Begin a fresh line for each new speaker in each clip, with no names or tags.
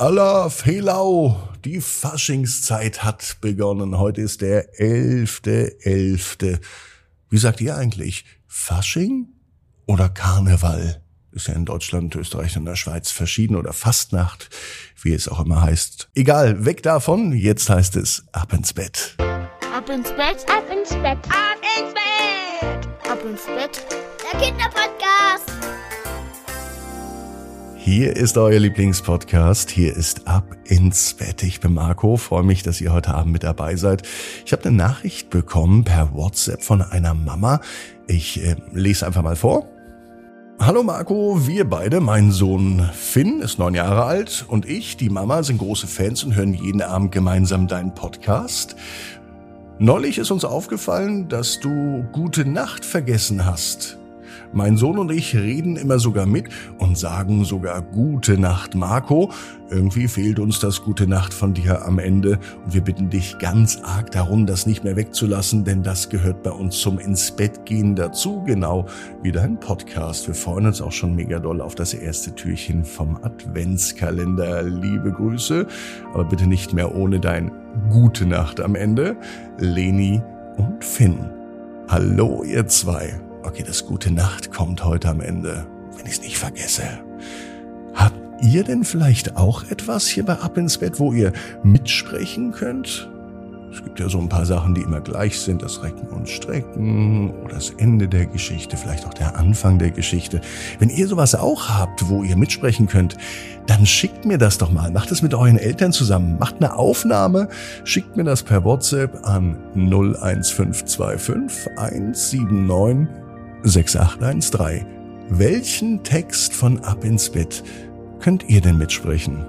Allah Fehlau, die Faschingszeit hat begonnen. Heute ist der elfte, elfte. Wie sagt ihr eigentlich? Fasching oder Karneval? Ist ja in Deutschland, Österreich und der Schweiz verschieden oder Fastnacht, wie es auch immer heißt. Egal, weg davon. Jetzt heißt es ab ins Bett.
Ab ins Bett, ab ins Bett, ab ins Bett, ab ins Bett. Der Kinderpodcast.
Hier ist euer Lieblingspodcast. Hier ist Ab ins Bett. Ich bin Marco. Freue mich, dass ihr heute Abend mit dabei seid. Ich habe eine Nachricht bekommen per WhatsApp von einer Mama. Ich äh, lese einfach mal vor. Hallo Marco, wir beide, mein Sohn Finn ist neun Jahre alt und ich, die Mama, sind große Fans und hören jeden Abend gemeinsam deinen Podcast. Neulich ist uns aufgefallen, dass du Gute Nacht vergessen hast. Mein Sohn und ich reden immer sogar mit und sagen sogar Gute Nacht, Marco. Irgendwie fehlt uns das Gute Nacht von dir am Ende und wir bitten dich ganz arg darum, das nicht mehr wegzulassen, denn das gehört bei uns zum ins Bett gehen dazu, genau wie dein Podcast. Wir freuen uns auch schon mega doll auf das erste Türchen vom Adventskalender. Liebe Grüße, aber bitte nicht mehr ohne dein Gute Nacht am Ende. Leni und Finn. Hallo, ihr zwei. Okay, das gute Nacht kommt heute am Ende, wenn ich es nicht vergesse. Habt ihr denn vielleicht auch etwas hier bei Ab ins Bett, wo ihr mitsprechen könnt? Es gibt ja so ein paar Sachen, die immer gleich sind, das Recken und Strecken oder das Ende der Geschichte, vielleicht auch der Anfang der Geschichte. Wenn ihr sowas auch habt, wo ihr mitsprechen könnt, dann schickt mir das doch mal. Macht es mit euren Eltern zusammen. Macht eine Aufnahme, schickt mir das per WhatsApp an 01525 179 6813. Welchen Text von Ab ins Bett könnt ihr denn mitsprechen?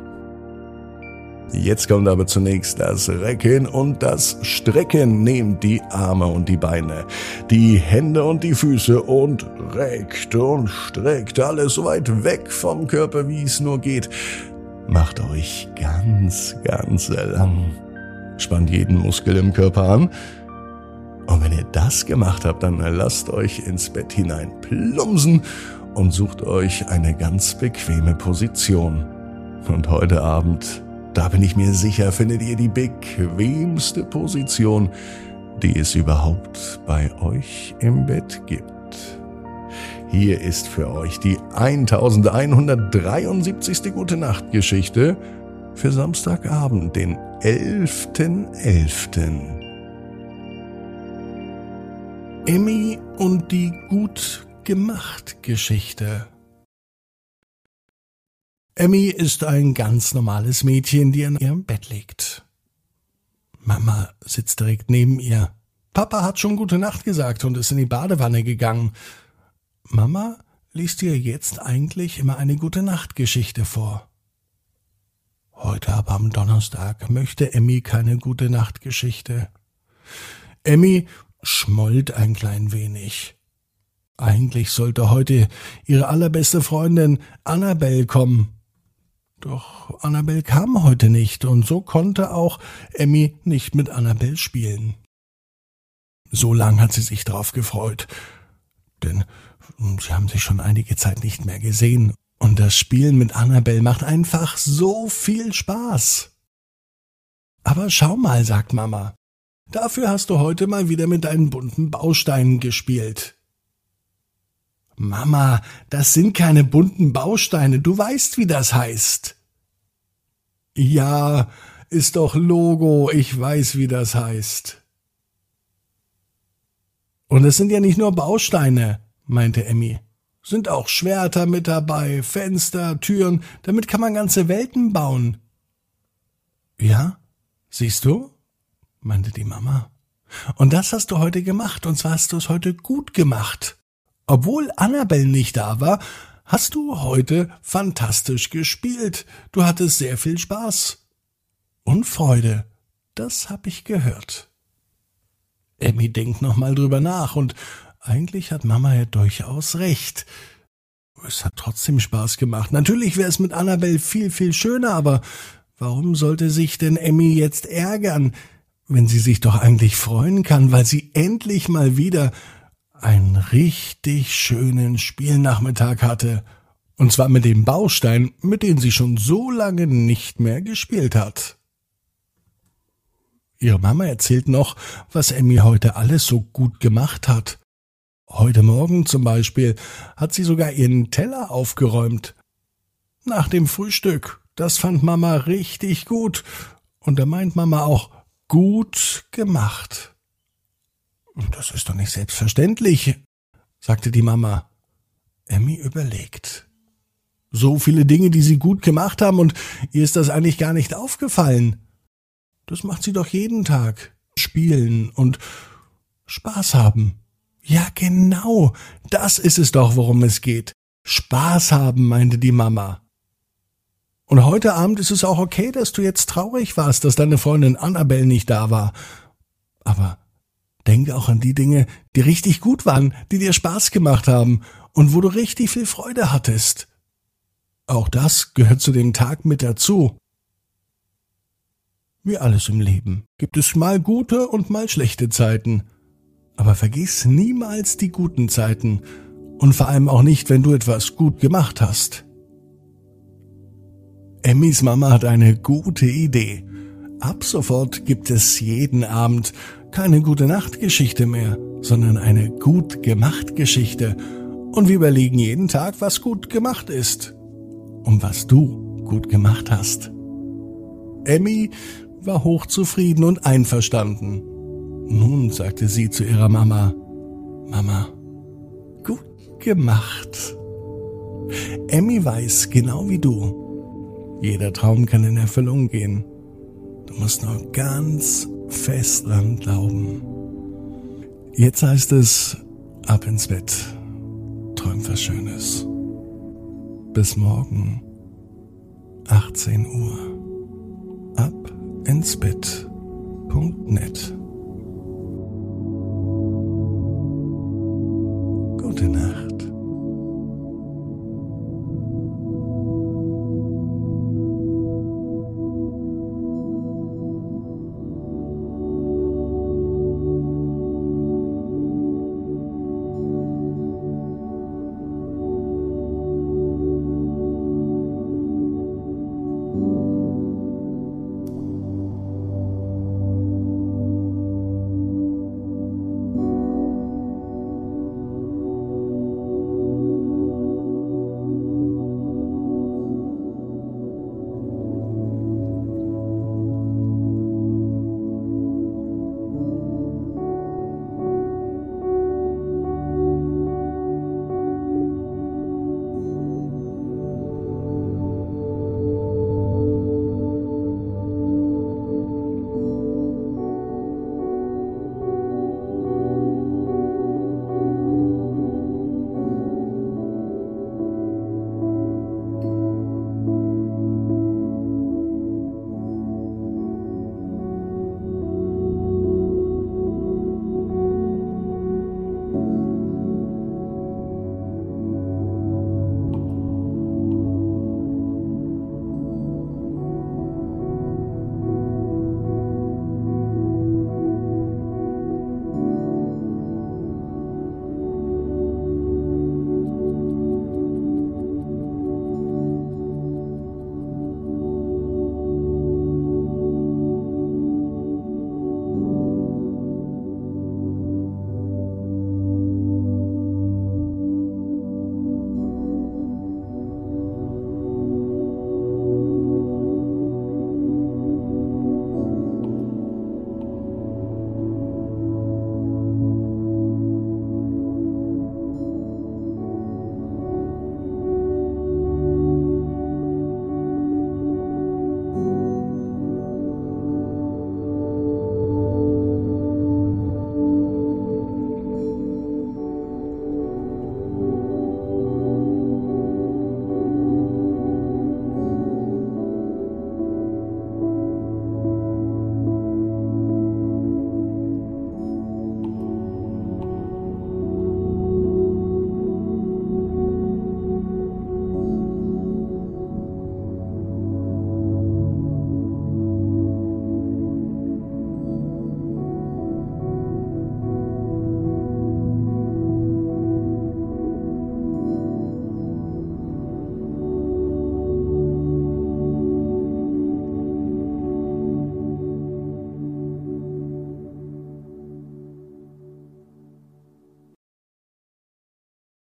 Jetzt kommt aber zunächst das Recken und das Strecken. Nehmt die Arme und die Beine, die Hände und die Füße und reckt und streckt alles so weit weg vom Körper, wie es nur geht. Macht euch ganz, ganz lang. Spannt jeden Muskel im Körper an und wenn ihr das gemacht habt, dann lasst euch ins Bett hinein plumsen und sucht euch eine ganz bequeme Position. Und heute Abend, da bin ich mir sicher, findet ihr die bequemste Position, die es überhaupt bei euch im Bett gibt. Hier ist für euch die 1173. Gute Nacht Geschichte für Samstagabend, den 11.11. .11. Emmy und die gut gemacht Geschichte. Emmy ist ein ganz normales Mädchen, die in ihrem Bett liegt. Mama sitzt direkt neben ihr. Papa hat schon gute Nacht gesagt und ist in die Badewanne gegangen. Mama liest ihr jetzt eigentlich immer eine gute Nacht Geschichte vor. Heute aber am Donnerstag möchte Emmy keine gute Nacht Geschichte. Emmy schmollt ein klein wenig. Eigentlich sollte heute ihre allerbeste Freundin Annabelle kommen. Doch Annabelle kam heute nicht, und so konnte auch Emmy nicht mit Annabelle spielen. So lang hat sie sich drauf gefreut, denn sie haben sich schon einige Zeit nicht mehr gesehen, und das Spielen mit Annabelle macht einfach so viel Spaß. Aber schau mal, sagt Mama, Dafür hast du heute mal wieder mit deinen bunten Bausteinen gespielt. Mama, das sind keine bunten Bausteine, du weißt, wie das heißt. Ja, ist doch Logo, ich weiß, wie das heißt. Und es sind ja nicht nur Bausteine, meinte Emmy. Sind auch Schwerter mit dabei, Fenster, Türen, damit kann man ganze Welten bauen. Ja, siehst du? Meinte die Mama. Und das hast du heute gemacht, und zwar hast du es heute gut gemacht. Obwohl Annabelle nicht da war, hast du heute fantastisch gespielt. Du hattest sehr viel Spaß. Und Freude. Das hab ich gehört. Emmy denkt nochmal drüber nach, und eigentlich hat Mama ja durchaus recht. Es hat trotzdem Spaß gemacht. Natürlich wäre es mit Annabelle viel, viel schöner, aber warum sollte sich denn Emmy jetzt ärgern? Wenn sie sich doch eigentlich freuen kann, weil sie endlich mal wieder einen richtig schönen Spielnachmittag hatte Und zwar mit dem Baustein, mit dem sie schon so lange nicht mehr gespielt hat. Ihre Mama erzählt noch, was Emmy heute alles so gut gemacht hat. Heute Morgen zum Beispiel hat sie sogar ihren Teller aufgeräumt. Nach dem Frühstück. Das fand Mama richtig gut. Und da meint Mama auch gut gemacht. Das ist doch nicht selbstverständlich, sagte die Mama. Emmy überlegt. So viele Dinge, die sie gut gemacht haben, und ihr ist das eigentlich gar nicht aufgefallen. Das macht sie doch jeden Tag. Spielen und Spaß haben. Ja, genau. Das ist es doch, worum es geht. Spaß haben, meinte die Mama. Und heute Abend ist es auch okay, dass du jetzt traurig warst, dass deine Freundin Annabelle nicht da war. Aber denke auch an die Dinge, die richtig gut waren, die dir Spaß gemacht haben und wo du richtig viel Freude hattest. Auch das gehört zu dem Tag mit dazu. Wie alles im Leben gibt es mal gute und mal schlechte Zeiten. Aber vergiss niemals die guten Zeiten und vor allem auch nicht, wenn du etwas gut gemacht hast. Emmys Mama hat eine gute Idee. Ab sofort gibt es jeden Abend keine gute Nachtgeschichte mehr, sondern eine gut gemacht Geschichte. Und wir überlegen jeden Tag, was gut gemacht ist um was du gut gemacht hast. Emmy war hochzufrieden und einverstanden. Nun sagte sie zu ihrer Mama, Mama, gut gemacht. Emmy weiß genau wie du, jeder Traum kann in Erfüllung gehen. Du musst nur ganz fest dran glauben. Jetzt heißt es, ab ins Bett. Träum was Schönes. Bis morgen, 18 Uhr. Ab ins Bett.net